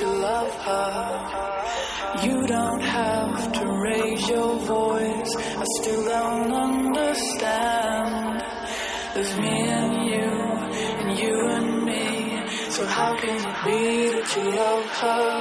you love her. You don't have to raise your voice. I still don't understand. There's me and you, and you and me. So how can it be that you love her?